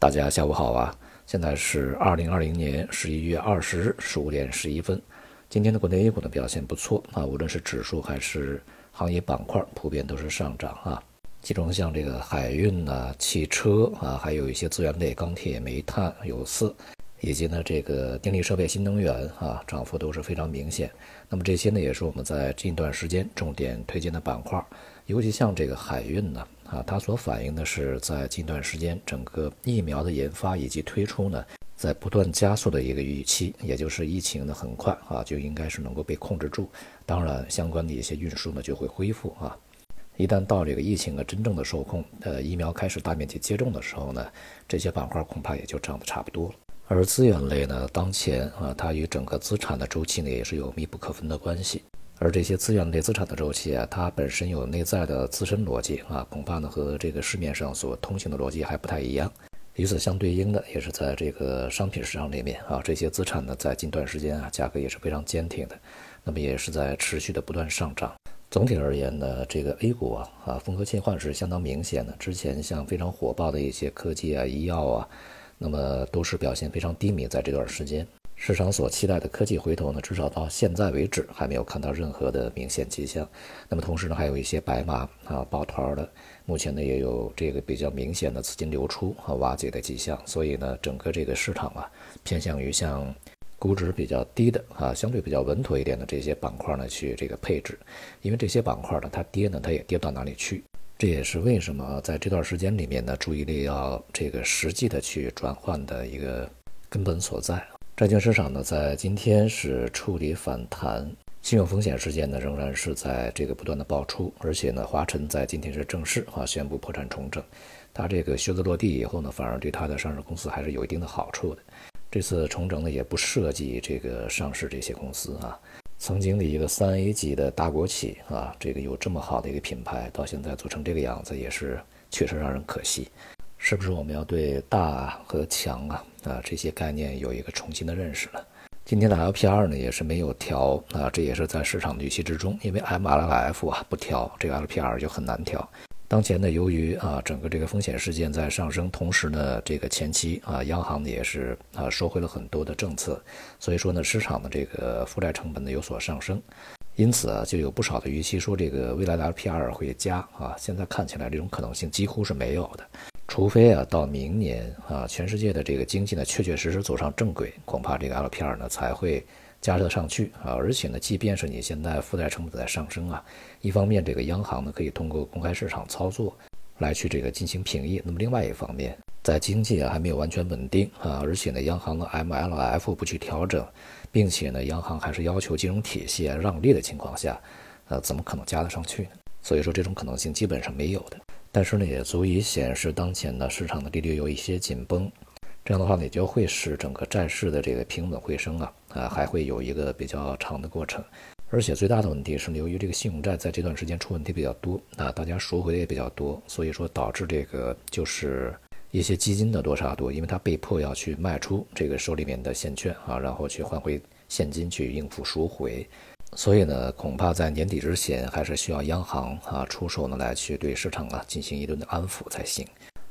大家下午好啊！现在是二零二零年十一月二十日十五点十一分。今天的国内 A 股的表现不错啊，无论是指数还是行业板块，普遍都是上涨啊。其中像这个海运啊、汽车啊，还有一些资源类，钢铁、煤炭、有色，以及呢这个电力设备、新能源啊，涨幅都是非常明显。那么这些呢，也是我们在近段时间重点推荐的板块，尤其像这个海运呢。啊，它所反映的是在近段时间整个疫苗的研发以及推出呢，在不断加速的一个预期，也就是疫情呢很快啊就应该是能够被控制住，当然相关的一些运输呢就会恢复啊。一旦到这个疫情呢真正的受控，呃，疫苗开始大面积接种的时候呢，这些板块恐怕也就涨得差不多了。而资源类呢，当前啊，它与整个资产的周期呢也是有密不可分的关系。而这些资源类资产的周期啊，它本身有内在的自身逻辑啊，恐怕呢和这个市面上所通行的逻辑还不太一样。与此相对应的，也是在这个商品市场里面啊，这些资产呢在近段时间啊，价格也是非常坚挺的，那么也是在持续的不断上涨。总体而言呢，这个 A 股啊啊风格切换是相当明显的。之前像非常火爆的一些科技啊、医药啊，那么都是表现非常低迷，在这段时间。市场所期待的科技回头呢，至少到现在为止还没有看到任何的明显迹象。那么同时呢，还有一些白马啊抱团的，目前呢也有这个比较明显的资金流出和瓦解的迹象。所以呢，整个这个市场啊，偏向于像估值比较低的啊，相对比较稳妥一点的这些板块呢去这个配置，因为这些板块呢它跌呢它也跌不到哪里去。这也是为什么在这段时间里面呢，注意力要这个实际的去转换的一个根本所在。债券市场呢，在今天是触底反弹，信用风险事件呢仍然是在这个不断的爆出，而且呢，华晨在今天是正式啊宣布破产重整，它这个靴子落地以后呢，反而对它的上市公司还是有一定的好处的。这次重整呢，也不涉及这个上市这些公司啊，曾经的一个三 A 级的大国企啊，这个有这么好的一个品牌，到现在做成这个样子，也是确实让人可惜。是不是我们要对大和强啊啊这些概念有一个重新的认识了？今天的 LPR 呢也是没有调啊，这也是在市场的预期之中，因为 MLF 啊不调，这个 LPR 就很难调。当前呢，由于啊整个这个风险事件在上升，同时呢这个前期啊央行呢也是啊收回了很多的政策，所以说呢市场的这个负债成本呢有所上升，因此啊就有不少的预期说这个未来的 LPR 会加啊，现在看起来这种可能性几乎是没有的。除非啊，到明年啊，全世界的这个经济呢，确确实实走上正轨，恐怕这个 LPR 呢才会加热上去啊。而且呢，即便是你现在负债成本在上升啊，一方面这个央行呢可以通过公开市场操作来去这个进行平抑，那么另外一方面，在经济啊还没有完全稳定啊，而且呢，央行的 MLF 不去调整，并且呢，央行还是要求金融体系让利的情况下，呃，怎么可能加得上去呢？所以说，这种可能性基本上没有的。但是呢，也足以显示当前的市场的利率有一些紧绷，这样的话呢，也就会使整个债市的这个平稳回升啊，啊，还会有一个比较长的过程。而且最大的问题是，由于这个信用债在这段时间出问题比较多，啊，大家赎回的也比较多，所以说导致这个就是一些基金的多杀多，因为它被迫要去卖出这个手里面的现券啊，然后去换回现金去应付赎回。所以呢，恐怕在年底之前，还是需要央行啊出手呢，来去对市场啊进行一顿的安抚才行。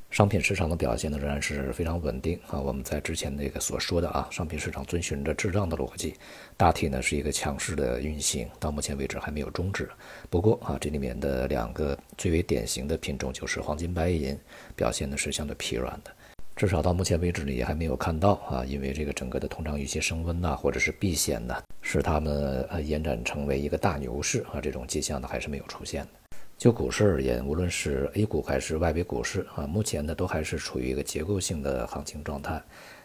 商品市场的表现呢，仍然是非常稳定啊。我们在之前那个所说的啊，商品市场遵循着滞胀的逻辑，大体呢是一个强势的运行，到目前为止还没有终止。不过啊，这里面的两个最为典型的品种就是黄金、白银，表现呢是相对疲软的。至少到目前为止呢，也还没有看到啊，因为这个整个的通胀预期升温呐，或者是避险呐，使他们呃延展成为一个大牛市啊，这种迹象呢还是没有出现的。就股市而言，无论是 A 股还是外围股市啊，目前呢都还是处于一个结构性的行情状态。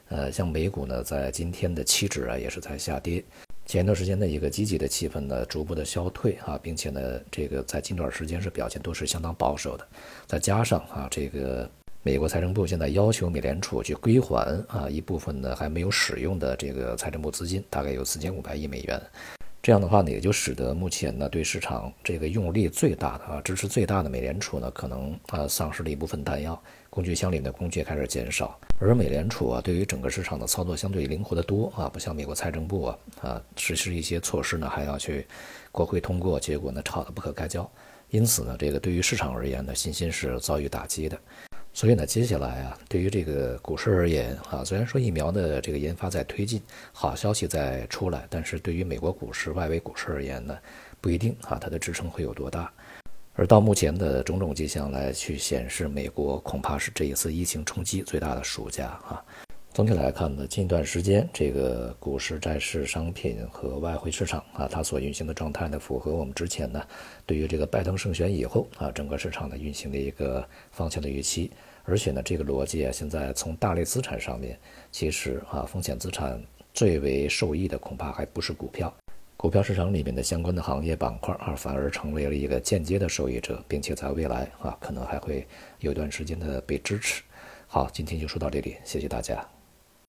呃，像美股呢，在今天的期指啊也是在下跌，前一段时间的一个积极的气氛呢逐步的消退啊，并且呢这个在近段时间是表现都是相当保守的，再加上啊这个。美国财政部现在要求美联储去归还啊一部分呢还没有使用的这个财政部资金，大概有四千五百亿美元。这样的话呢，也就使得目前呢对市场这个用力最大的啊支持最大的美联储呢，可能啊丧失了一部分弹药，工具箱里的工具开始减少。而美联储啊对于整个市场的操作相对灵活的多啊，不像美国财政部啊啊实施一些措施呢还要去国会通过，结果呢吵得不可开交。因此呢，这个对于市场而言呢，信心是遭遇打击的。所以呢，接下来啊，对于这个股市而言啊，虽然说疫苗的这个研发在推进，好消息在出来，但是对于美国股市、外围股市而言呢，不一定啊，它的支撑会有多大。而到目前的种种迹象来去显示，美国恐怕是这一次疫情冲击最大的输家啊。总体来看呢，近一段时间这个股市、债市、商品和外汇市场啊，它所运行的状态呢，符合我们之前呢对于这个拜登胜选以后啊整个市场的运行的一个方向的预期。而且呢，这个逻辑啊，现在从大类资产上面，其实啊风险资产最为受益的恐怕还不是股票，股票市场里面的相关的行业板块啊，反而成为了一个间接的受益者，并且在未来啊可能还会有一段时间的被支持。好，今天就说到这里，谢谢大家。